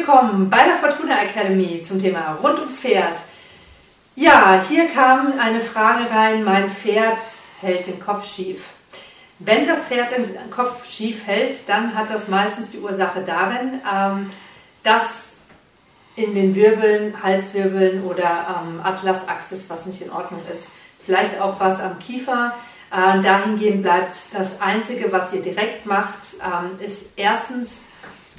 willkommen bei der Fortuna Academy zum Thema rund ums Pferd. Ja, hier kam eine Frage rein, mein Pferd hält den Kopf schief. Wenn das Pferd den Kopf schief hält, dann hat das meistens die Ursache darin, ähm, dass in den Wirbeln, Halswirbeln oder am Atlasaxis was nicht in Ordnung ist. Vielleicht auch was am Kiefer. Äh, dahingehend bleibt das Einzige, was ihr direkt macht, ähm, ist erstens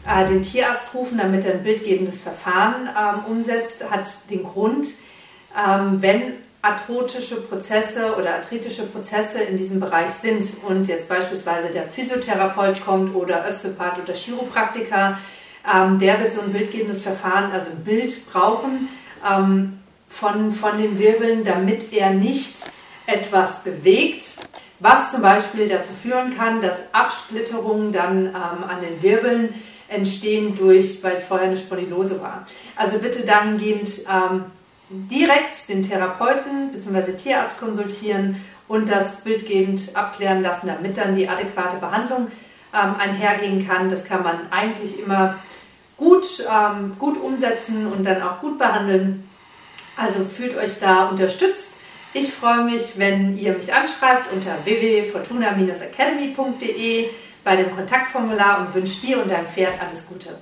äh, den Tierarzt rufen, damit er ein bildgebendes Verfahren ähm, umsetzt, hat den Grund, ähm, wenn arthrotische Prozesse oder arthritische Prozesse in diesem Bereich sind und jetzt beispielsweise der Physiotherapeut kommt oder Osteopath oder Chiropraktiker, ähm, der wird so ein bildgebendes Verfahren, also ein Bild brauchen ähm, von, von den Wirbeln, damit er nicht etwas bewegt, was zum Beispiel dazu führen kann, dass Absplitterungen dann ähm, an den Wirbeln entstehen durch, weil es vorher eine Spondylose war. Also bitte dahingehend ähm, direkt den Therapeuten bzw. Tierarzt konsultieren und das bildgebend abklären lassen, damit dann die adäquate Behandlung ähm, einhergehen kann. Das kann man eigentlich immer gut, ähm, gut umsetzen und dann auch gut behandeln. Also fühlt euch da unterstützt. Ich freue mich, wenn ihr mich anschreibt unter www.fortuna-academy.de bei dem Kontaktformular und wünsche dir und deinem Pferd alles Gute.